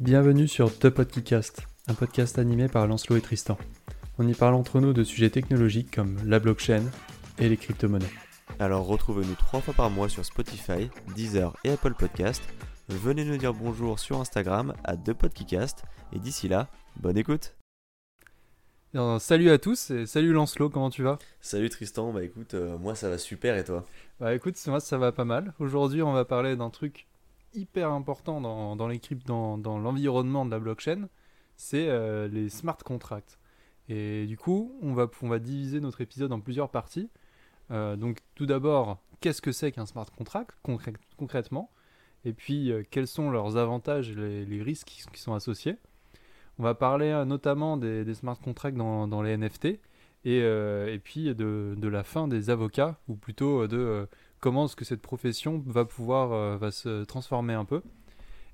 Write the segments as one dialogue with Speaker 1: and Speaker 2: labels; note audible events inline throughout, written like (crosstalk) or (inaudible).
Speaker 1: Bienvenue sur The Podcast, un podcast animé par Lancelot et Tristan. On y parle entre nous de sujets technologiques comme la blockchain et les crypto-monnaies.
Speaker 2: Alors retrouvez-nous trois fois par mois sur Spotify, Deezer et Apple Podcast. Venez nous dire bonjour sur Instagram à ThePodcast. Et d'ici là, bonne écoute
Speaker 1: Alors, salut à tous et salut Lancelot, comment tu vas?
Speaker 2: Salut Tristan, bah écoute, euh, moi ça va super et toi?
Speaker 1: Bah écoute, moi ça va pas mal. Aujourd'hui on va parler d'un truc hyper important dans, dans les dans, l'environnement de la blockchain, c'est euh, les smart contracts. Et du coup, on va, on va diviser notre épisode en plusieurs parties. Euh, donc tout d'abord, qu'est-ce que c'est qu'un smart contract concrè- concrètement? Et puis, euh, quels sont leurs avantages et les, risques qui, sont associés? On va parler notamment des, smart contracts dans, dans les NFT et, et puis de, de la fin des avocats, ou plutôt de comment est-ce que cette profession va pouvoir euh, va se transformer un peu.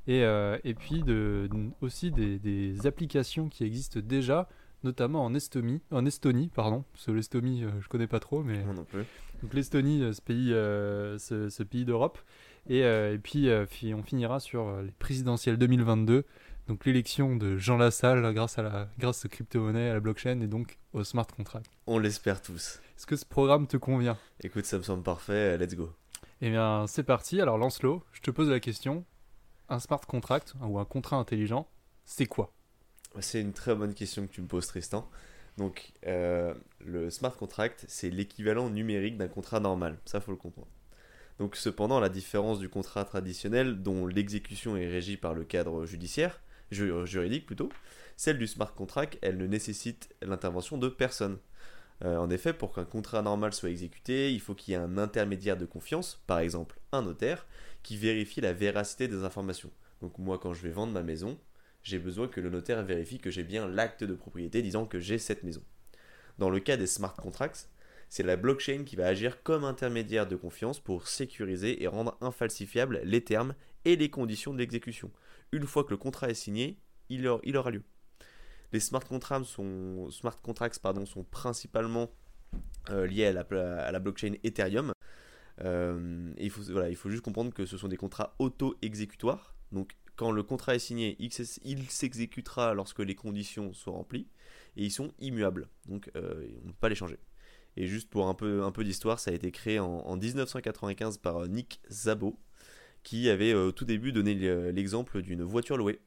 Speaker 1: Et, euh, et puis de, aussi des, des applications qui existent déjà notamment en Estonie, en Estonie pardon, parce que l'Estonie, euh, je connais pas trop, mais
Speaker 2: non plus.
Speaker 1: donc l'Estonie, ce pays, ce, ce pays d'Europe, et, et puis on finira sur les présidentielles 2022, donc l'élection de Jean Lassalle grâce à la grâce aux crypto-monnaies, à la blockchain et donc au smart contract.
Speaker 2: On l'espère tous.
Speaker 1: Est-ce que ce programme te convient?
Speaker 2: Écoute, ça me semble parfait, let's go.
Speaker 1: Eh bien, c'est parti. Alors Lancelot, je te pose la question un smart contract hein, ou un contrat intelligent, c'est quoi?
Speaker 2: C'est une très bonne question que tu me poses Tristan. Donc euh, le smart contract, c'est l'équivalent numérique d'un contrat normal, ça faut le comprendre. Donc cependant, la différence du contrat traditionnel dont l'exécution est régie par le cadre judiciaire, ju- juridique plutôt, celle du smart contract, elle ne nécessite l'intervention de personne. Euh, en effet, pour qu'un contrat normal soit exécuté, il faut qu'il y ait un intermédiaire de confiance, par exemple un notaire, qui vérifie la véracité des informations. Donc moi, quand je vais vendre ma maison, j'ai besoin que le notaire vérifie que j'ai bien l'acte de propriété disant que j'ai cette maison. Dans le cas des smart contracts, c'est la blockchain qui va agir comme intermédiaire de confiance pour sécuriser et rendre infalsifiables les termes et les conditions de l'exécution. Une fois que le contrat est signé, il, aura- il aura lieu. Les smart contracts sont, smart contracts, pardon, sont principalement euh, liés à la, blockchain Ethereum. Euh, il, faut, voilà, il faut juste comprendre que ce sont des contrats auto-exécutoires. Donc quand le contrat est signé, il s'ex- il s'exécutera lorsque les conditions sont remplies et ils sont immuables. Donc euh, on ne peut pas les changer. Et juste pour un peu, un peu d'histoire, ça a été créé en, en 1995 par Nick Szabo, qui avait au tout début donné le- l'exemple d'une voiture louée,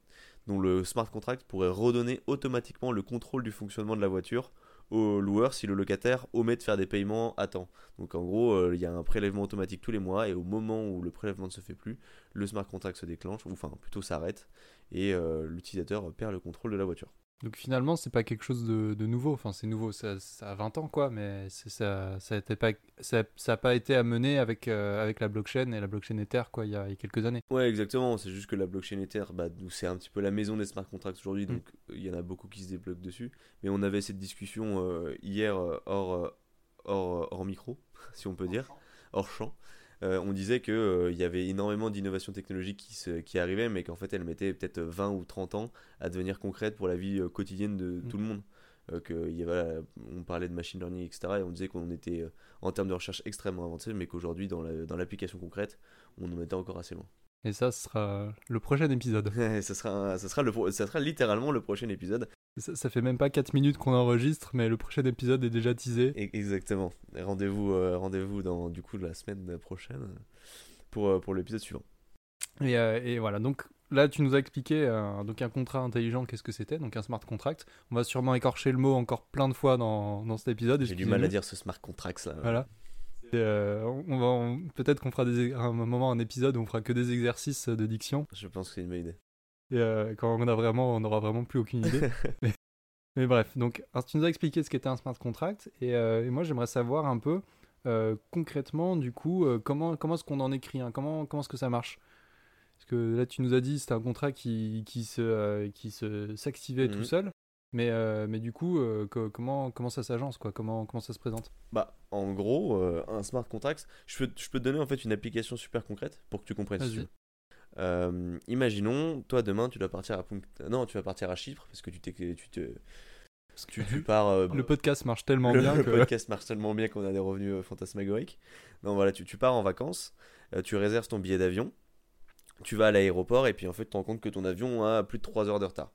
Speaker 2: dont le smart contract pourrait redonner automatiquement le contrôle du fonctionnement de la voiture au loueur si le locataire omet de faire des paiements à temps. Donc en gros, euh, il y a un prélèvement automatique tous les mois et au moment où le prélèvement ne se fait plus, le smart contract se déclenche, ou enfin plutôt s'arrête, et euh, l'utilisateur perd le contrôle de la voiture.
Speaker 1: Donc finalement, c'est pas quelque chose de, de nouveau. Enfin, c'est nouveau, ça, ça a 20 ans, quoi, mais c'est- ça ça a, été pas, ça, ça a pas été amené avec, euh, avec la blockchain et la blockchain Ether, quoi, il y a, il y a quelques années.
Speaker 2: Ouais, exactement. C'est juste que la blockchain Ether, bah, nous, c'est un petit peu la maison des smart contracts aujourd'hui, donc il y en a beaucoup qui se débloquent dessus. Mais on avait cette discussion euh, hier euh, hors, euh, hors, hors micro, (laughs) si on peut dire, hors champ. Euh, on disait qu'il il y avait énormément d'innovations technologiques qui, se, qui arrivaient, mais qu'en fait elles mettaient peut-être 20 ou 30 ans à devenir concrètes pour la vie euh, quotidienne de
Speaker 1: Mm.
Speaker 2: tout le monde. Euh, que il y avait, on parlait de machine learning, etc. Et on disait qu'on était euh, en termes de recherche extrêmement avancé, mais qu'aujourd'hui, dans la- dans l'application concrète, on en était encore assez loin.
Speaker 1: Et ça, sera le prochain épisode. (laughs)
Speaker 2: ça, sera, ça, sera le, pro- ça sera littéralement le prochain épisode.
Speaker 1: Ça, ça fait même pas 4 minutes qu'on enregistre, mais le prochain épisode est déjà teasé.
Speaker 2: E- Exactement. Rendez-vous euh, rendez-vous dans du coup la semaine prochaine pour, euh, pour l'épisode suivant.
Speaker 1: Et, euh, et voilà, donc là, tu nous as expliqué euh, donc un contrat intelligent, qu'est-ce que c'était, donc un smart contract. On va sûrement écorcher le mot encore plein de fois dans, dans cet épisode.
Speaker 2: J'ai du mal à dire ce smart contracts là.
Speaker 1: Voilà. Euh, on va, peut-être qu'on fera des, un moment un épisode où on fera que des exercices de diction.
Speaker 2: Je pense que c'est une bonne idée.
Speaker 1: Et euh, quand on a vraiment, on n'aura vraiment plus aucune idée. (laughs) mais, mais bref, donc alors, tu nous as expliqué ce qu'était un smart contract. Et, euh, et moi, j'aimerais savoir un peu euh, concrètement, du coup, comment, comment est-ce qu'on en écrit un Comment, comment est-ce que ça marche? Parce que là, tu nous as dit c'était un contrat qui, qui se, qui se s'activait tout
Speaker 2: Mhm.
Speaker 1: seul. Mais, mais du coup, co- comment, comment ça s'agence quoi? Comment, comment ça se présente?
Speaker 2: Bah, en gros, un smart contract, je peux, je peux te donner en fait une application super concrète pour que tu comprennes. Euh, imaginons, toi demain, tu dois partir à non, tu vas partir à Chypre parce que tu t'es, tu te,
Speaker 1: Parce que
Speaker 2: tu, tu pars. euh,
Speaker 1: le podcast marche tellement
Speaker 2: le,
Speaker 1: bien
Speaker 2: le
Speaker 1: que.
Speaker 2: podcast marche tellement bien qu'on a des revenus euh, fantasmagoriques. Non, voilà, tu, tu pars en vacances, euh, tu réserves ton billet d'avion. tu vas à l'aéroport et puis en fait, tu te rends compte que ton avion a plus de 3 heures de retard.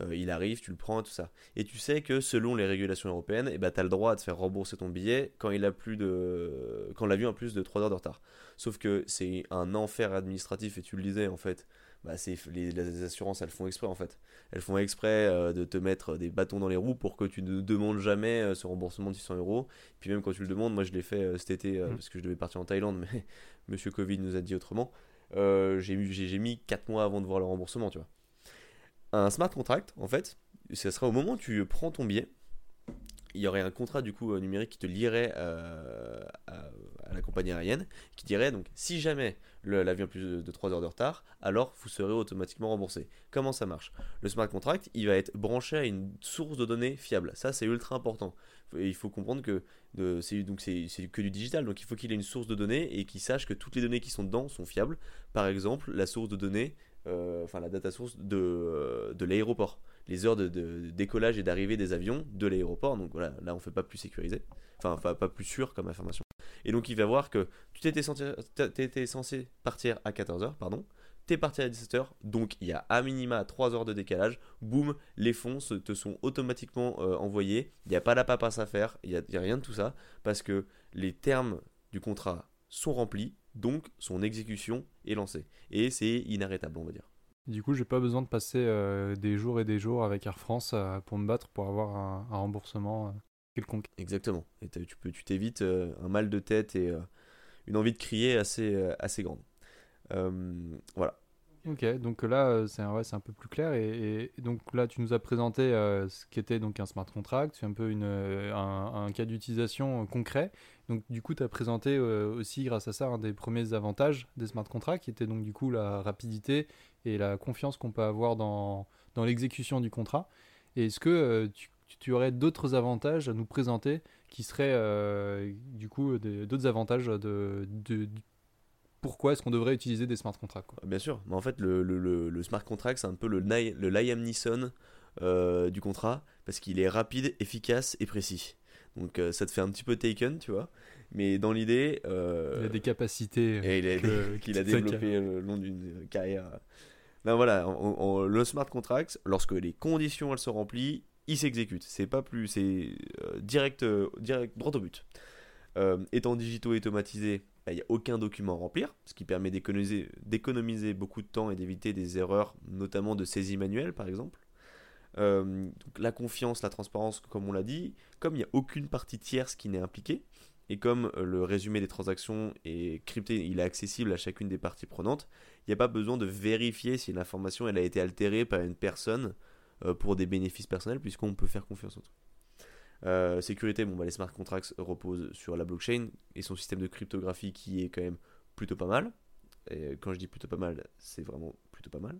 Speaker 2: Euh, il arrive, tu le prends, tout ça. Et tu sais que selon les régulations européennes, eh ben, tu as le droit de faire rembourser ton billet quand il a plus de quand l'avion a plus de 3 heures de retard. Sauf que c'est un enfer administratif et tu le disais en fait. Bah, c'est les, les, assurances elles font exprès en fait. Elles font exprès euh, de te mettre des bâtons dans les roues pour que tu ne demandes jamais euh, ce remboursement de 600 euros. Puis même quand tu le demandes, moi je l'ai fait cet été mmh. parce que je devais partir en Thaïlande, mais (laughs) Monsieur Covid nous a dit autrement. j'ai mis 4 mois avant de voir le remboursement, tu vois. Un smart contract, en fait, ce sera au moment où tu prends ton billet, il y aurait un contrat du coup euh, numérique qui te lierait euh, à, la compagnie aérienne, qui dirait donc si jamais l'avion plus de 3 heures de retard, alors vous serez automatiquement remboursé. Comment ça marche? Le smart contract, il va être branché à une source de données fiable. Ça, c'est ultra important. il faut comprendre que c'est donc c'est que du digital, donc il faut qu'il ait une source de données et qu'il sache que toutes les données qui sont dedans sont fiables. Par exemple, la source de données enfin la data source de, euh, de l'aéroport, les heures de, décollage et d'arrivée des avions de l'aéroport. Donc voilà, là on fait pas plus sécurisé, enfin pas plus sûr comme information. Et donc il va voir que tu t'étais censé, censé partir à 14h, pardon, t'es parti à 17h, donc il y a à minima 3 heures de décalage, boum, les fonds te sont automatiquement euh, envoyés, il n'y a pas la papasse à faire, il n'y a, rien de tout ça, parce que les termes du contrat sont remplis, donc son exécution est lancée. Et c'est inarrêtable, on va dire.
Speaker 1: Du coup, j'ai pas besoin de passer euh, des jours et des jours avec Air France euh, pour me battre pour avoir un, remboursement euh, quelconque.
Speaker 2: Exactement. Et tu peux, tu t'évites un mal de tête et une envie de crier assez, assez grande. voilà.
Speaker 1: Ok, donc là, euh, c'est un, peu plus clair. Et, donc là, tu nous as présenté euh, ce qu'était un smart contract, c'est un peu euh, un, cas d'utilisation concret. Donc du coup, tu as présenté aussi, grâce à ça, un des premiers avantages des smart contracts, qui était donc du coup la rapidité et la confiance qu'on peut avoir dans, l'exécution du contrat. Est-ce que tu, aurais d'autres avantages à nous présenter qui seraient du coup d'autres avantages de, de, pourquoi est-ce qu'on devrait utiliser des smart contracts
Speaker 2: Bien sûr, mais en fait le, le, le smart contract c'est un peu le, le Liam Neeson euh, du contrat parce qu'il est rapide, efficace et précis. Donc euh, ça te fait un petit peu taken, tu vois. Mais dans l'idée...
Speaker 1: Euh, il a des capacités (laughs) (laughs)
Speaker 2: qu'il a développées le long d'une carrière. Ben voilà, le smart contract, lorsque les conditions elles sont remplies, il s'exécute. C'est pas plus, c'est direct, direct, droit au but. Étant digitaux et automatisés, bah, il n'y a aucun document à remplir, ce qui permet d'économiser beaucoup de temps et d'éviter des erreurs, notamment de saisie manuelle par exemple. Euh, la confiance, la transparence, comme on l'a dit, comme il n'y a aucune partie tierce qui n'est impliquée, et comme euh, le résumé des transactions est crypté, il est accessible à chacune des parties prenantes, il n'y a pas besoin de vérifier si l'information a été altérée par une personne euh, pour des bénéfices personnels, puisqu'on peut faire confiance en tout. Euh, sécurité, bon, bah, les smart contracts reposent sur la blockchain et son système de cryptographie qui est quand même plutôt pas mal. Et quand je dis plutôt pas mal, c'est vraiment plutôt pas mal.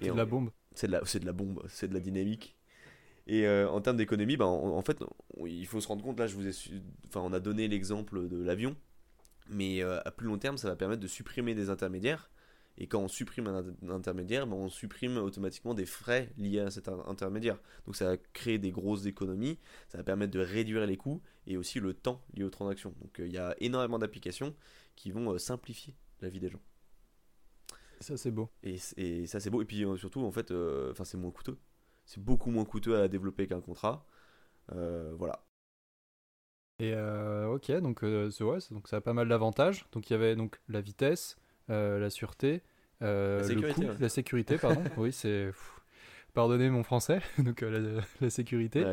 Speaker 1: C'est de la bombe.
Speaker 2: C'est de la, bombe, c'est de la dynamique. Et euh, en termes d'économie, bah, en, fait, il faut se rendre compte, là, je vous ai, enfin, on a donné l'exemple de l'avion, mais euh, à plus long terme, ça va permettre de supprimer des intermédiaires et quand on supprime un, intermédiaire, ben, on supprime automatiquement des frais liés à cet intermédiaire. Donc ça va créer des grosses économies, ça va permettre de réduire les coûts et aussi le temps lié aux transactions. Donc euh, il y a énormément d'applications qui vont euh, simplifier la vie des gens.
Speaker 1: Ça c'est beau.
Speaker 2: Et, ça c'est beau. Et puis euh, surtout en fait, enfin c'est moins coûteux. C'est beaucoup moins coûteux à développer qu'un contrat. voilà.
Speaker 1: Et ok, donc, ouais, donc ça a pas mal d'avantages. Donc il y avait donc la vitesse, la sûreté, euh, la sécurité, le coût, la sécurité, pardon. (laughs) oui, c'est pardonnez mon français, (laughs) donc euh, la, sécurité,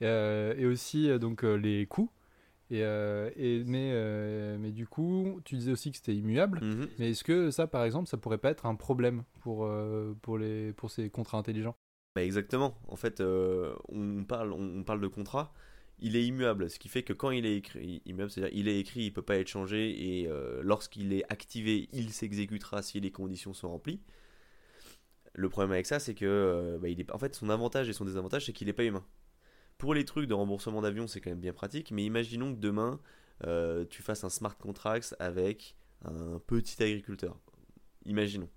Speaker 1: et aussi donc les coûts. Et, et mais, mais du coup, tu disais aussi que c'était immuable. Mhm. Mais est-ce que ça, par exemple, ça pourrait pas être un problème pour, pour, les, pour ces contrats intelligents?
Speaker 2: Bah Exactement. En fait, on, parle, on parle de contrats il est immuable, ce qui fait que quand il est écrit, immuable, c'est-à-dire il est écrit, il peut pas être changé et euh, lorsqu'il est activé, il s'exécutera si les conditions sont remplies. Le problème avec ça, c'est que euh, bah, en son avantage et son désavantage, c'est qu'il n'est pas humain. Pour les trucs de remboursement d'avion, c'est quand même bien pratique, mais imaginons que demain, euh, tu fasses un smart contract avec un petit agriculteur. Imaginons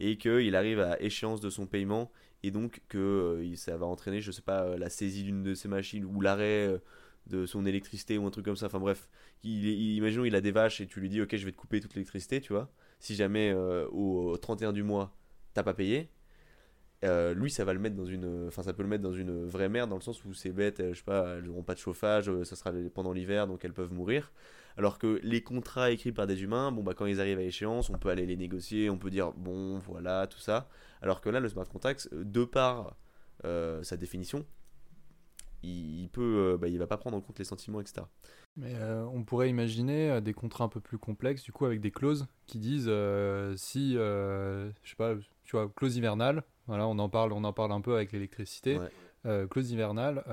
Speaker 2: et qu'il arrive à échéance de son paiement et donc que euh, ça va entraîner, je sais pas, euh, la saisie d'une de ses machines ou l'arrêt euh, de son électricité ou un truc comme ça. Enfin bref, il, imaginons il a des vaches et tu lui dis ok je vais te couper toute l'électricité, tu vois. si jamais au 31 du mois, t'as pas payé, lui, ça va le mettre dans une, enfin, ça peut le mettre dans une vraie merde dans le sens où ces bêtes, je sais pas, elles n'auront pas de chauffage, ça sera pendant l'hiver, donc elles peuvent mourir. Alors que les contrats écrits par des humains, bon bah quand ils arrivent à échéance, on peut aller les négocier, on peut dire bon voilà tout ça. Alors que là, le smart contract, euh, de par euh, sa définition, il, peut, euh, bah, il va pas prendre en compte les sentiments, etc.
Speaker 1: Mais euh, on pourrait imaginer des contrats un peu plus complexes, du coup, avec des clauses qui disent euh, si, euh, je sais pas, tu vois, clause hivernale, voilà, on en parle, on en parle un peu avec l'électricité.
Speaker 2: Ouais.
Speaker 1: Clause hivernale,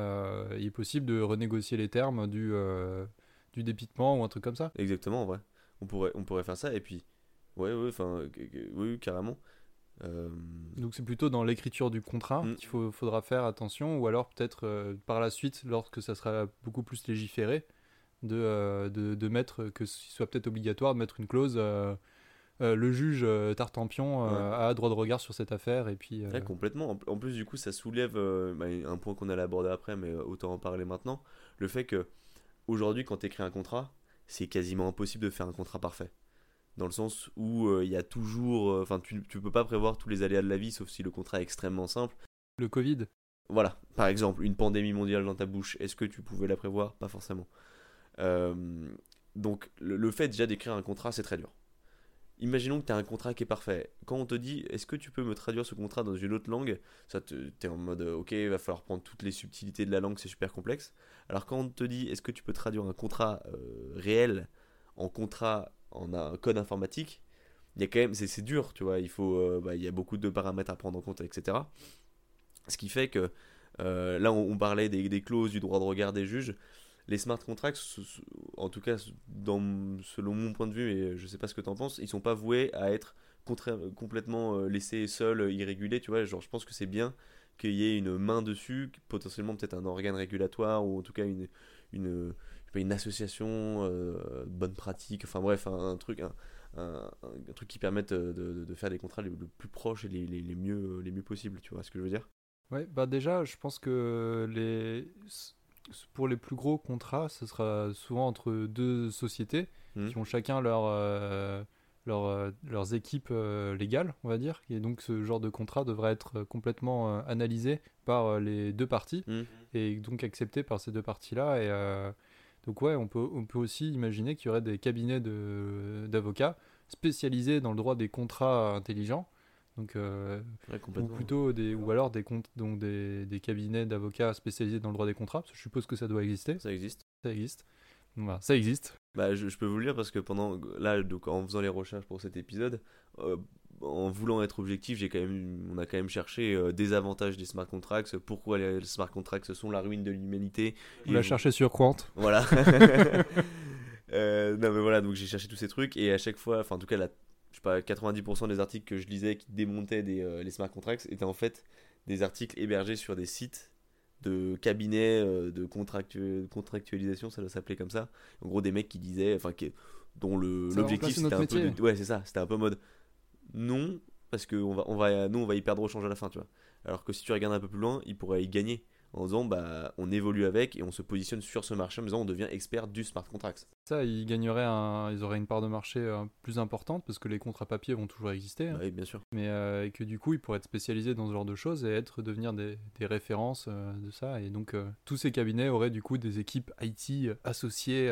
Speaker 1: il est possible de renégocier les termes du, du dépitement ou un truc comme ça.
Speaker 2: Exactement, en vrai. On pourrait, on pourrait faire ça et puis, ouais, ouais, enfin, euh, oui, carrément. Euh,
Speaker 1: Donc c'est plutôt dans l'écriture du contrat
Speaker 2: Mm.
Speaker 1: qu'il faut, faudra faire attention, ou alors peut-être euh, par la suite, lorsque ça sera beaucoup plus légiféré, de, euh, de, de mettre, que ce soit peut-être obligatoire de mettre une clause, le juge Tartampion a droit de regard sur cette affaire, et puis...
Speaker 2: Ouais, complètement. En, plus, du coup, ça soulève bah, un point qu'on allait aborder après, mais autant en parler maintenant. Le fait que aujourd'hui, quand tu écris un contrat, c'est quasiment impossible de faire un contrat parfait. Dans le sens où euh, il y a toujours. euh, Enfin, tu, tu peux pas prévoir tous les aléas de la vie, sauf si le contrat est extrêmement simple.
Speaker 1: le Covid,
Speaker 2: Voilà, par exemple, une pandémie mondiale dans ta bouche, est-ce que tu pouvais la prévoir? Pas forcément. Euh, donc, le, le fait déjà d'écrire un contrat, c'est très dur. Imaginons que tu as un contrat qui est parfait. Quand on te dit, est-ce que tu peux me traduire ce contrat dans une autre langue Ça, te- t'es en mode, ok, il va falloir prendre toutes les subtilités de la langue, c'est super complexe. Alors quand on te dit, est-ce que tu peux traduire un contrat euh, réel en contrat en un code informatique il y a quand même, c'est c'est dur, tu vois. Il faut, euh, bah, il y a beaucoup de paramètres à prendre en compte, etc. Ce qui fait que euh, là, on, parlait des clauses, du droit de regard des juges. Les smart contracts, en tout cas, selon mon point de vue, et je sais pas ce que tu en penses, ils sont pas voués à être complètement euh, laissés seuls, euh, irrégulés, tu vois. Genre, je pense que c'est bien qu'il y ait une main dessus, potentiellement peut-être un organe régulatoire, ou en tout cas une, association, euh, bonne pratique, enfin bref, un, truc, un, truc qui permette euh, de, faire des contrats les, le plus proches et les, les, les mieux, les mieux possibles, tu vois ce que je veux dire?
Speaker 1: Ouais, bah déjà, je pense que les... pour les plus gros contrats, ce sera souvent entre deux sociétés
Speaker 2: Mhm.
Speaker 1: qui ont chacun leur, euh, leur, euh, leurs équipes euh, légales, on va dire. Et donc ce genre de contrat devrait être complètement euh, analysé par les deux parties
Speaker 2: Mhm.
Speaker 1: et donc accepté par ces deux parties-là. Et donc ouais, on peut, on peut aussi imaginer qu'il y aurait des cabinets de- d'avocats spécialisés dans le droit des contrats intelligents. Donc euh,
Speaker 2: Ouais,
Speaker 1: ou plutôt des ou alors des comptes donc des, des cabinets d'avocats spécialisés dans le droit des contrats parce que je suppose que ça doit exister
Speaker 2: Ça existe.
Speaker 1: ça existe voilà, ça existe
Speaker 2: Bah, je, je peux vous le dire parce que pendant là, donc, en faisant les recherches pour cet épisode, euh, en voulant être objectif, j'ai quand même, on a quand même cherché euh, des avantages des smart contracts, pourquoi les, smart contracts sont la ruine de l'humanité.
Speaker 1: on l'a cherché sur Quant
Speaker 2: Voilà. (laughs) Euh, non mais voilà, donc j'ai cherché tous ces trucs et à chaque fois, enfin en tout cas, la, je sais pas, 90% des articles que je lisais qui démontaient des, euh, les smart contracts étaient en fait des articles hébergés sur des sites de cabinets euh, de contractu- contractualisation, ça doit s'appeler comme ça. En gros, des mecs qui disaient, enfin, qui- dont l'objectif c'était un peu, de- ouais c'est ça, c'était un peu mode non parce que on va, on va, nous on va y perdre au change à la fin, tu vois. Alors que si tu regardes un peu plus loin, ils pourraient y gagner en disant bah on évolue avec et on se positionne sur ce marché en disant on devient expert du smart contracts.
Speaker 1: ça ils gagneraient un, ils auraient une part de marché euh, plus importante parce que les contrats papier vont toujours exister hein.
Speaker 2: Bah oui, bien sûr.
Speaker 1: mais euh, et que du coup ils pourraient être spécialisés dans ce genre de choses et être devenir des, des références euh, de ça et donc tous ces cabinets auraient du coup des équipes IT associées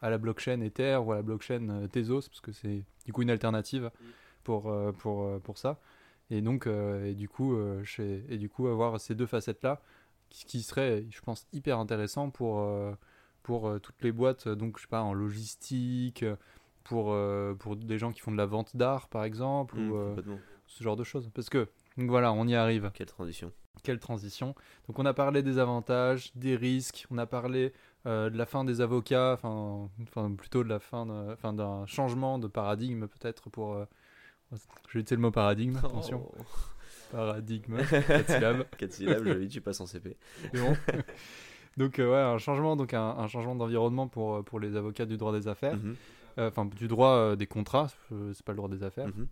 Speaker 1: à la blockchain Ether ou à la blockchain Tezos parce que c'est du coup une alternative pour euh, pour euh, pour ça et donc et du coup chez, et du coup avoir ces deux facettes là qui, qui serait je pense hyper intéressant pour euh, pour euh, toutes les boîtes euh, donc je sais pas en logistique pour pour des gens qui font de la vente d'art par exemple
Speaker 2: Mmh,
Speaker 1: ou ce genre de choses. Parce que, donc voilà, on y arrive.
Speaker 2: Quelle transition.
Speaker 1: Quelle transition. Donc on a parlé des avantages, des risques, on a parlé euh, de la fin des avocats, enfin, enfin plutôt de la fin d'un enfin, d'un changement de paradigme peut-être pour... euh, je vais utiliser le mot paradigme, (laughs) attention.
Speaker 2: Oh.
Speaker 1: Paradigme, (laughs) quatre syllabes.
Speaker 2: 4 syllabes, joli, tu passes en CP.
Speaker 1: bon. (laughs) donc euh, ouais, un changement, donc un, un changement d'environnement pour, euh, pour les avocats du droit des affaires.
Speaker 2: Mhm,
Speaker 1: Euh, Enfin, du droit euh, des contrats, c'est pas le droit des affaires.
Speaker 2: mhm.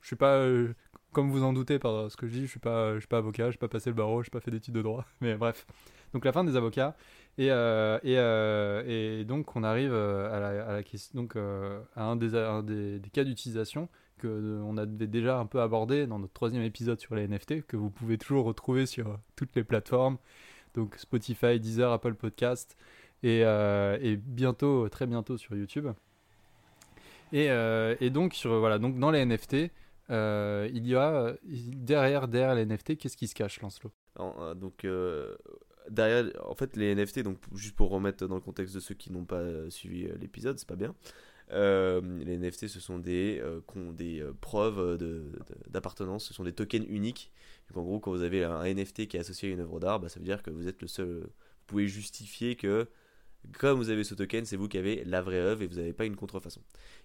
Speaker 1: Je suis pas, comme vous en doutez par ce que je dis, je suis pas, je suis pas avocat, je suis pas passé le barreau, je suis pas fait d'études de droit, (laughs) mais bref. Donc la fin des avocats et, euh, et, euh, et donc on arrive à la, à la donc à un des, un des, des cas d'utilisation que on avait déjà un peu abordé dans notre troisième épisode sur les NFT que vous pouvez toujours retrouver sur toutes les plateformes, donc Spotify, Deezer, Apple Podcast et, et bientôt, très bientôt sur YouTube. Et, donc voilà donc dans les NFT. Euh, il y a derrière, derrière les NFT, qu'est-ce qui se cache, Lancelot?
Speaker 2: Euh, Donc, euh, derrière, en fait, les NFT, donc juste pour remettre dans le contexte de ceux qui n'ont pas suivi l'épisode, c'est pas bien. Les NFT, ce sont des, des preuves d'appartenance, ce sont des tokens uniques. Donc, en gros, quand vous avez un NFT qui est associé à une œuvre d'art, bah, ça veut dire que vous êtes le seul. Vous pouvez justifier que comme vous avez ce token, c'est vous qui avez la vraie œuvre et vous n'avez pas une contrefaçon.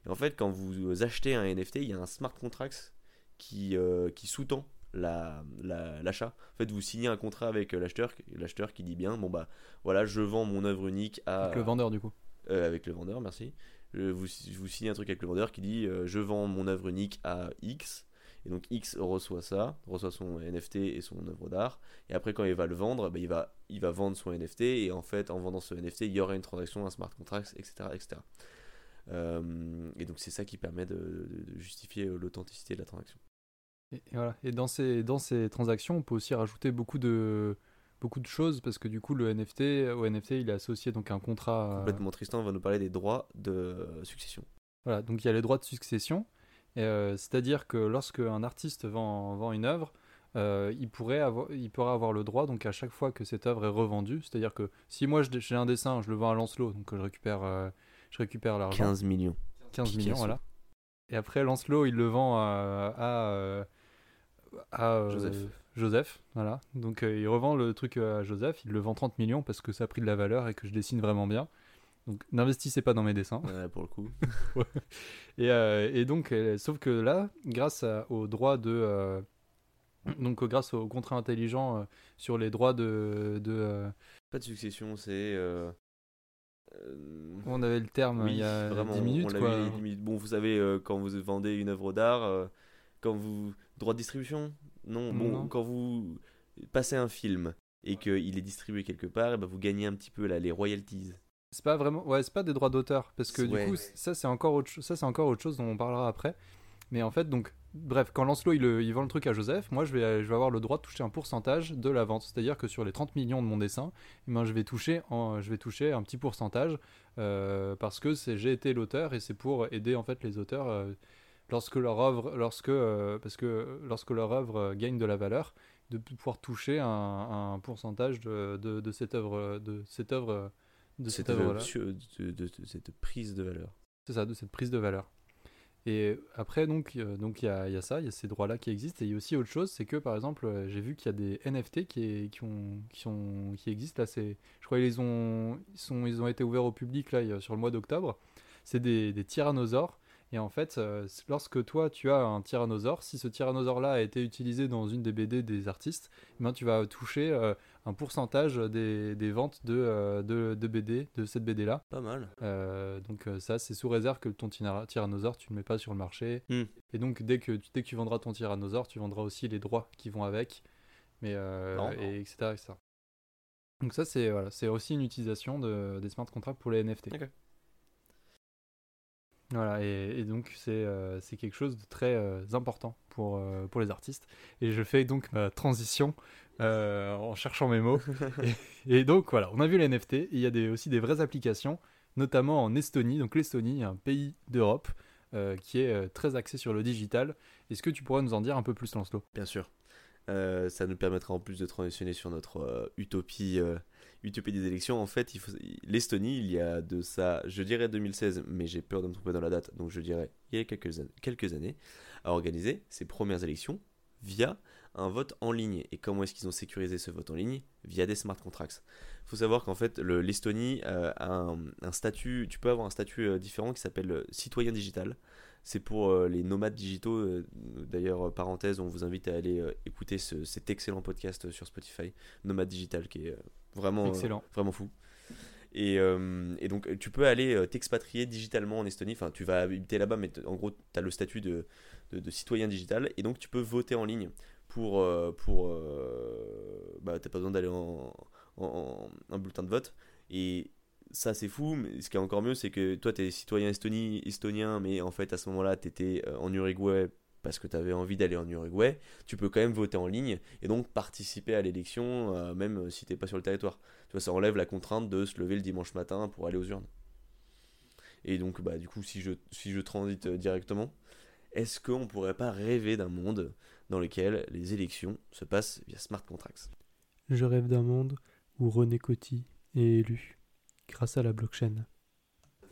Speaker 2: Et en fait, quand vous achetez un NFT, il y a un smart contract qui, euh, qui sous-tend l'achat. La, en fait, vous signez un contrat avec euh, l'acheteur, l'acheteur qui dit bien, bon bah voilà, je vends mon œuvre unique à...
Speaker 1: Avec le vendeur du coup.
Speaker 2: Euh, avec le vendeur, merci. Vous, vous signez un truc avec le vendeur qui dit, je vends mon œuvre unique à X. Et donc X reçoit ça, reçoit son NFT et son œuvre d'art. Et après, quand il va le vendre, bah, il, va, il va vendre son NFT. Et en fait, en vendant ce NFT, il y aura une transaction, un smart contract, etc. etc. et donc c'est ça qui permet de justifier l'authenticité de la transaction.
Speaker 1: Et, voilà. et dans, ces, dans ces transactions, on peut aussi rajouter beaucoup de, beaucoup de choses parce que du coup, le NFT, au NFT, il est associé donc à un contrat.
Speaker 2: Complètement, Tristan va nous parler des droits de succession.
Speaker 1: Voilà, donc il y a les droits de succession. Euh, c'est-à-dire que lorsque un artiste vend, vend une œuvre, euh, il, pourrait avoir, il pourra avoir le droit, donc à chaque fois que cette œuvre est revendue, c'est-à-dire que si moi j'ai un dessin, je le vends à Lancelot, donc je récupère, euh, je récupère l'argent.
Speaker 2: 15 millions.
Speaker 1: 15 millions, voilà. Et après, Lancelot, il le vend à, à euh, Joseph. Voilà. Donc euh, il revend le truc euh, à Joseph, il le vend 30 millions parce que ça a pris de la valeur et que je dessine vraiment bien. Donc n'investissez pas dans mes dessins.
Speaker 2: pour le coup. (laughs)
Speaker 1: et, et, donc, sauf que là, grâce aux droits de... donc grâce au contrat intelligent sur les droits de... de
Speaker 2: pas de succession, c'est...
Speaker 1: On avait le terme il y a vraiment, 10 minutes. Quoi.
Speaker 2: Bon, vous savez, quand vous vendez une œuvre d'art, quand vous droit de distribution non, bon quand vous passez un film et qu'il est distribué quelque part et eh ben vous gagnez un petit peu là les royalties.
Speaker 1: C'est pas vraiment ouais c'est pas des droits d'auteur parce que du coup ça c'est encore autre ça c'est encore autre chose dont on parlera après. Mais en fait donc bref quand Lancelot il, il, vend le truc à Joseph moi je vais je vais avoir le droit de toucher un pourcentage de la vente. C'est à dire que sur les 30 millions de mon dessin eh ben, je vais toucher en, je vais toucher un petit pourcentage euh, parce que j'ai été l'auteur et c'est pour aider en fait les auteurs euh, lorsque leur œuvre, lorsque, euh, parce que lorsque leur œuvre euh, gagne de la valeur, de pouvoir toucher un, un pourcentage de, de, de, cette œuvre, de cette œuvre,
Speaker 2: de cette, œuvre de, de, cette prise de valeur.
Speaker 1: C'est ça, de cette prise de valeur. Et après, donc, euh, donc il y a, y a, ça, il y a ces droits-là qui existent. Et il y a aussi autre chose, c'est que par exemple, j'ai vu qu'il y a des NFT qui, qui, ont, qui, sont, qui existent. Là, c'est, je crois qu'ils ont, ils sont, ils ont été ouverts au public là, sur le mois d'octobre. C'est des, des tyrannosaures et en fait, euh, lorsque toi tu as un tyrannosaure, si ce tyrannosaure-là a été utilisé dans une des BD des artistes, eh ben, tu vas toucher euh, un pourcentage des, des ventes de, euh, de, de, BD, de cette BD-là.
Speaker 2: Pas mal.
Speaker 1: donc ça, c'est sous réserve que ton tyrannosaure, tu ne le mets pas sur le marché.
Speaker 2: Hmm.
Speaker 1: Et donc dès que, dès que tu vendras ton tyrannosaure, tu vendras aussi les droits qui vont avec, mais, et, etc., Donc ça, c'est voilà, aussi une utilisation de, des smart contracts pour les NFT. Voilà, et, donc euh, c'est quelque chose de très euh, important pour, euh, pour les artistes. Et je fais donc ma transition en cherchant mes mots. (laughs) et, donc voilà, on a vu les NFT, il y a des, aussi des vraies applications, notamment en Estonie. Donc l'Estonie, un pays d'Europe qui est très axé sur le digital. Est-ce que tu pourrais nous en dire un peu plus, Lancelot?
Speaker 2: Bien sûr. ça nous permettra en plus de transitionner sur notre utopie Utopie des élections, en fait, l'Estonie, il y a de ça, je dirais 2016, mais j'ai peur de me tromper dans la date, donc je dirais il y a quelques, quelques années, a organisé ses premières élections via un vote en ligne. Et comment est-ce qu'ils ont sécurisé ce vote en ligne? Via des smart contracts. Il faut savoir qu'en fait, l'Estonie euh, a un, statut, tu peux avoir un statut euh, différent qui s'appelle euh, citoyen digital. C'est pour les nomades digitaux. D'ailleurs, parenthèse, on vous invite à aller écouter cet excellent podcast sur Spotify, Nomade Digital, qui est vraiment,
Speaker 1: Excellent.
Speaker 2: vraiment fou. Et, euh, et donc, tu peux aller euh, t'expatrier digitalement en Estonie. Enfin, tu vas habiter là-bas, mais en gros, tu as le statut de, de, de citoyen digital. Et donc, tu peux voter en ligne pour. euh, pour euh, bah, t'as pas besoin d'aller en, en, en- en bulletin de vote. Et ça, c'est fou. Mais ce qui est encore mieux, c'est que toi, tu es citoyen Estonie, estonien, mais en fait, à ce moment-là, tu étais en Uruguay parce que tu avais envie d'aller en Uruguay. Tu peux quand même voter en ligne et donc participer à l'élection, euh, même si t'es pas sur le territoire. Tu vois, ça enlève la contrainte de se lever le dimanche matin pour aller aux urnes. Et donc, bah, du coup, si je, si je transite euh, directement, est-ce qu'on pourrait pas rêver d'un monde dans lequel les élections se passent via smart contracts?
Speaker 1: Je rêve d'un monde où René Coty est élu grâce à la blockchain.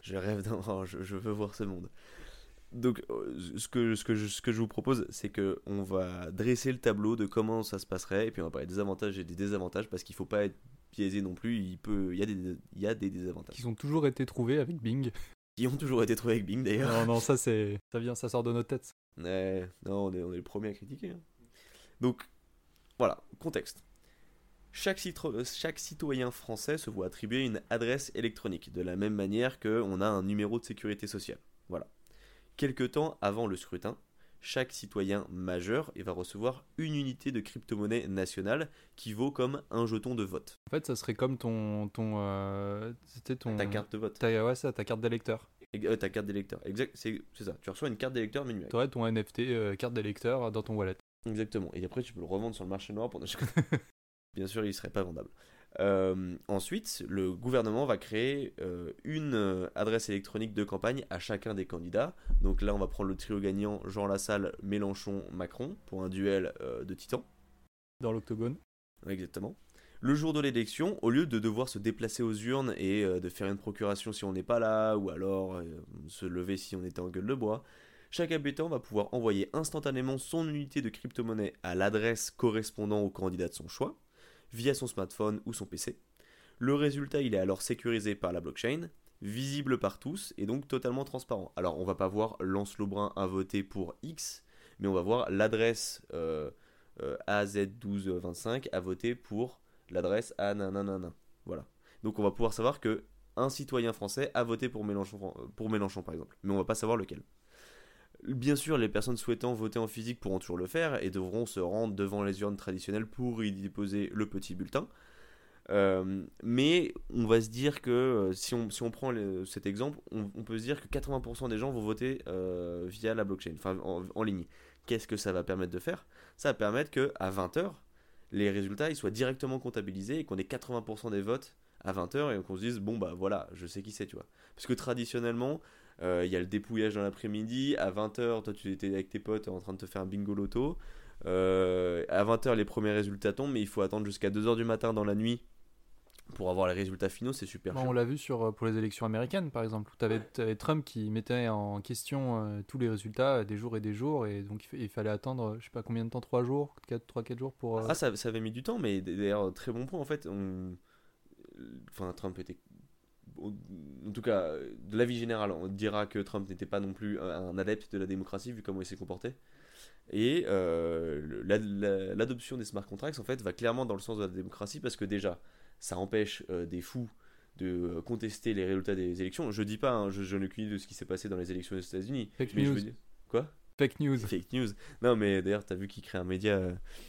Speaker 2: Je rêve d'un. oh, (laughs) je, je veux voir ce monde. Donc, euh, ce que, ce que, je, ce que je vous propose, c'est que on va dresser le tableau de comment ça se passerait, et puis on va parler des avantages et des désavantages, parce qu'il faut pas être biaisé non plus. Il, peut, il, y, a des, il y a des désavantages.
Speaker 1: Qui ont toujours été trouvés avec Bing.
Speaker 2: Qui ont toujours été trouvés avec Bing d'ailleurs.
Speaker 1: Non, non, ça c'est. (laughs) Ça vient, ça sort de nos têtes.
Speaker 2: Ouais, non, on est, on est les premiers à critiquer. hein. Donc, voilà, contexte. Chaque, citro- chaque citoyen français se voit attribuer une adresse électronique, de la même manière qu'on a un numéro de sécurité sociale. Voilà. Quelque temps avant le scrutin, chaque citoyen majeur va recevoir une unité de crypto-monnaie nationale qui vaut comme un jeton de vote.
Speaker 1: En fait, ça serait comme ton. ton euh, C'était ton.
Speaker 2: Ta carte de vote.
Speaker 1: ta- ouais, ça, ta carte d'électeur.
Speaker 2: Euh, ta carte d'électeur. Exact, c'est ça. Tu reçois une carte d'électeur numérique.
Speaker 1: Tu aurais ton NFT euh, carte d'électeur dans ton wallet.
Speaker 2: Exactement. Et après, tu peux le revendre sur le marché noir pendant (laughs) Bien sûr, il ne serait pas vendable. Euh, ensuite, le gouvernement va créer euh, une euh, adresse électronique de campagne à chacun des candidats. Donc là, on va prendre le trio gagnant Jean Lassalle, Mélenchon, Macron pour un duel euh, de titans.
Speaker 1: Dans l'octogone.
Speaker 2: Exactement. Le jour de l'élection, au lieu de devoir se déplacer aux urnes et de faire une procuration si on n'est pas là, ou alors se lever si on était en gueule de bois, chaque habitant va pouvoir envoyer instantanément son unité de crypto-monnaie à l'adresse correspondant au candidat de son choix, via son smartphone ou son PC. Le résultat, il est alors sécurisé par la blockchain, visible par tous et donc totalement transparent. Alors, on va pas voir Lancelot Brun a voté pour X, mais on va voir l'adresse euh, euh, AZ1225 a voté pour l'adresse A. Voilà. Donc on va pouvoir savoir que un citoyen français a voté pour Mélenchon, pour Mélenchon par exemple, mais on va pas savoir lequel. Bien sûr, les personnes souhaitant voter en physique pourront toujours le faire et devront se rendre devant les urnes traditionnelles pour y déposer le petit bulletin. Euh, mais on va se dire que euh, si on, si on prend cet exemple, on, peut se dire que 80% des gens vont voter euh, via la blockchain, en, ligne. Qu'est-ce que ça va permettre de faire? Ça va permettre que à 20h, les résultats soient directement comptabilisés et qu'on ait 80% des votes à 20h et qu'on se dise bon bah voilà, je sais qui c'est, tu vois. Parce que traditionnellement, il y a le dépouillage dans l'après-midi, à 20h, toi tu étais avec tes potes en train de te faire un bingo loto. Euh, à 20h, les premiers résultats tombent, mais il faut attendre jusqu'à 2h du matin dans la nuit pour avoir les résultats finaux, c'est super
Speaker 1: Bon, on l'a vu sur, euh, pour les élections américaines, par exemple, où tu avais, Trump qui mettait en question euh, tous les résultats euh, des jours et des jours, et donc il, fa- il fallait attendre, euh, je sais pas combien de temps, 3 jours, 3-4 jours pour... euh,
Speaker 2: Ah, ça, ça avait mis du temps, mais d'ailleurs, très bon point en fait. On... Enfin, Trump était. En tout cas, de l'avis général, on dira que Trump n'était pas non plus un adepte de la démocratie vu comment il s'est comporté. Et euh, le- la- la- l'adoption des smart contracts en fait va clairement dans le sens de la démocratie parce que déjà, ça empêche euh, des fous de euh, contester les résultats des élections. Je dis pas, hein, je, je n'ai idée de ce qui s'est passé dans les élections des États-Unis.
Speaker 1: Fake
Speaker 2: mais je
Speaker 1: news.
Speaker 2: veux dire- Quoi?
Speaker 1: Fake news.
Speaker 2: Fake news. Non, mais d'ailleurs, t'as vu qu'il crée un média.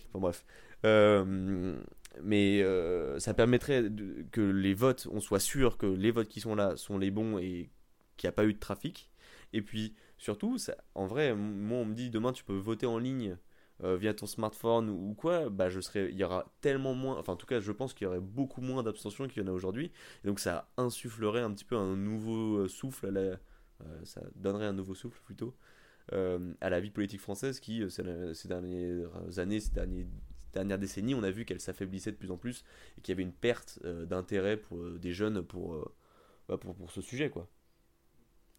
Speaker 2: Enfin bref. Euh, mais euh, ça permettrait que les votes, on soit sûr que les votes qui sont là sont les bons et qu'il n'y a pas eu de trafic. Et puis, surtout, en vrai, moi, on me dit demain, tu peux voter en ligne euh, via ton smartphone ou, quoi. Bah, je serais, il y aura tellement moins. Enfin, en tout cas, je pense qu'il y aurait beaucoup moins d'abstention qu'il y en a aujourd'hui. Donc, ça insufflerait un petit peu un nouveau euh, souffle à la. ça donnerait un nouveau souffle plutôt à la vie politique française qui, ces, dernières années, ces, derniers- dernières décennies, on a vu qu'elle s'affaiblissait de plus en plus et qu'il y avait une perte euh, d'intérêt pour euh, des jeunes pour, euh, bah, pour, ce sujet. quoi.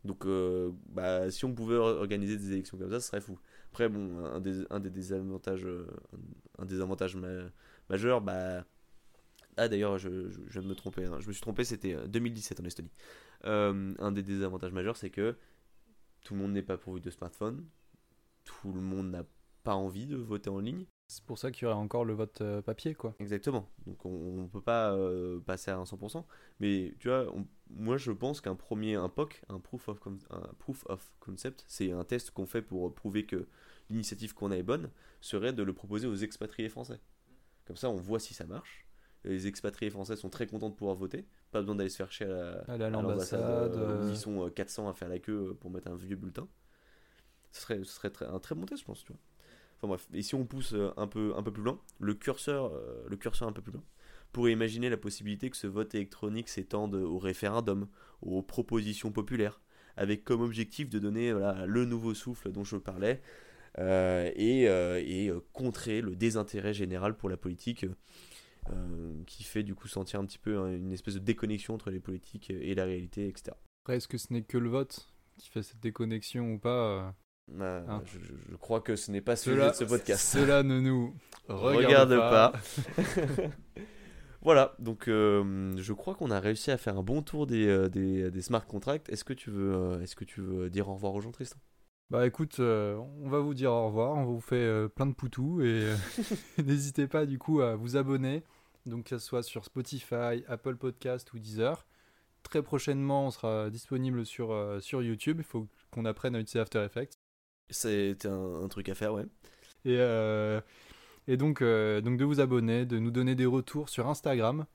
Speaker 2: Donc, bah, si on pouvait or- organiser des élections comme ça, ce serait fou. Après, bon, un des, un désavantages, un, des avantages ma- majeurs, bah. Ah, d'ailleurs, je, me tromper. hein. Je me suis trompé, c'était euh, 2017 en Estonie. Un des désavantages majeurs, c'est que tout le monde n'est pas pourvu de smartphone, tout le monde n'a pas envie de voter en ligne.
Speaker 1: C'est pour ça qu'il y aurait encore le vote euh, papier, quoi.
Speaker 2: Exactement. Donc on ne peut pas euh, passer à un 100%. Mais tu vois, on- moi je pense qu'un premier, un POC, un proof of, con- un proof of concept, c'est un test qu'on fait pour prouver que l'initiative qu'on a est bonne, serait de le proposer aux expatriés français. Comme ça, on voit si ça marche. Les expatriés français sont très contents de pouvoir voter. Pas besoin d'aller se faire chier à
Speaker 1: l'ambassade.
Speaker 2: euh,
Speaker 1: euh,
Speaker 2: ils sont euh, 400 à faire la queue pour mettre un vieux bulletin. Ce serait, ce serait très- un très bon test, je pense. Tu vois. Enfin bref, et si on pousse euh, un peu, un peu plus loin, le curseur, euh, le curseur un peu plus loin, pourrait imaginer la possibilité que ce vote électronique s'étende au référendum, aux propositions populaires, avec comme objectif de donner le nouveau souffle dont je parlais, euh, et, contrer le désintérêt général pour la politique, qui fait du coup sentir un petit peu hein, une espèce de déconnexion entre les politiques et la réalité, etc.
Speaker 1: Après, est-ce que ce n'est que le vote qui fait cette déconnexion ou pas euh,
Speaker 2: Euh,
Speaker 1: Hein.
Speaker 2: je, crois que ce n'est pas sujet
Speaker 1: Cela,
Speaker 2: de ce podcast.
Speaker 1: cela ne nous
Speaker 2: Regarde,
Speaker 1: regarde,
Speaker 2: pas.
Speaker 1: pas. (laughs)
Speaker 2: voilà, donc euh, je crois qu'on a réussi à faire un bon tour des, euh, des, des smart contracts. Est-ce que tu veux, euh, est-ce que tu veux dire au revoir aux gens, Tristan?
Speaker 1: Bah écoute, euh, on va vous dire au revoir, on vous fait plein de poutous et (laughs) n'hésitez pas du coup à vous abonner, donc que ce soit sur Spotify, Apple Podcast ou Deezer. Très prochainement, on sera disponible sur, euh, sur YouTube, il faut qu'on apprenne à utiliser After Effects.
Speaker 2: C'est un, un truc à faire, ouais.
Speaker 1: Et, euh, et donc, euh, donc de vous abonner, de nous donner des retours sur Instagram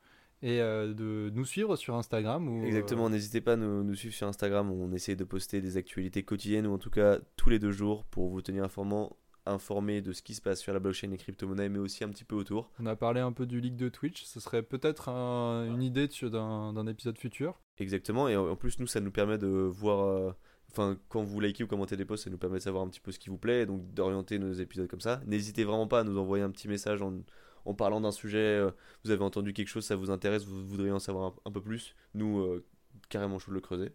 Speaker 1: et euh, de nous suivre sur Instagram. Ou,
Speaker 2: Exactement, n'hésitez pas à nous, nous suivre sur Instagram. On essaie de poster des actualités quotidiennes ou en tout cas tous les deux jours pour vous tenir informant, informé de ce qui se passe sur la blockchain et crypto-monnaie, mais aussi un petit peu autour.
Speaker 1: On a parlé un peu du leak de Twitch, ce serait peut-être un- une idée d'un épisode futur.
Speaker 2: Exactement, et en plus, nous, ça nous permet de voir. Enfin, quand vous likez ou commentez des posts, ça nous permet de savoir un petit peu ce qui vous plaît, donc d'orienter nos épisodes comme ça. N'hésitez vraiment pas à nous envoyer un petit message en, parlant d'un sujet. euh, vous avez entendu quelque chose, ça vous intéresse, vous voudriez en savoir un, peu plus. Nous, euh, carrément chaud de le creuser.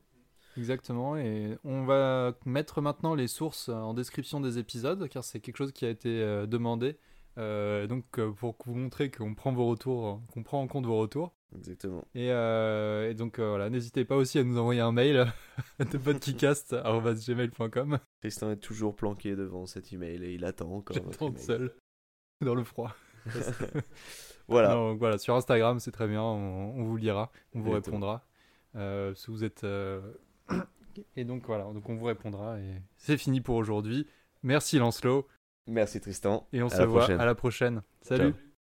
Speaker 1: Exactement, et on va mettre maintenant les sources en description des épisodes, car c'est quelque chose qui a été euh, demandé. Donc pour vous montrer qu'on prend vos retours, qu'on prend en compte vos retours.
Speaker 2: Exactement.
Speaker 1: Et, euh, et donc euh, voilà, n'hésitez pas aussi à nous envoyer un mail (laughs) de podcast.gmail.com.
Speaker 2: Tristan est toujours planqué devant cet email et il attend encore.
Speaker 1: J'attends seul, dans le froid. (laughs)
Speaker 2: Voilà.
Speaker 1: Donc voilà, sur Instagram, c'est très bien, on, on vous lira, on vous
Speaker 2: Exactement.
Speaker 1: répondra. Euh, si vous êtes. (coughs) Et donc voilà, donc on vous répondra. Et c'est fini pour aujourd'hui. Merci Lancelot.
Speaker 2: Merci Tristan.
Speaker 1: Et on
Speaker 2: À
Speaker 1: se voit
Speaker 2: prochaine.
Speaker 1: à la prochaine. Salut.
Speaker 2: Ciao.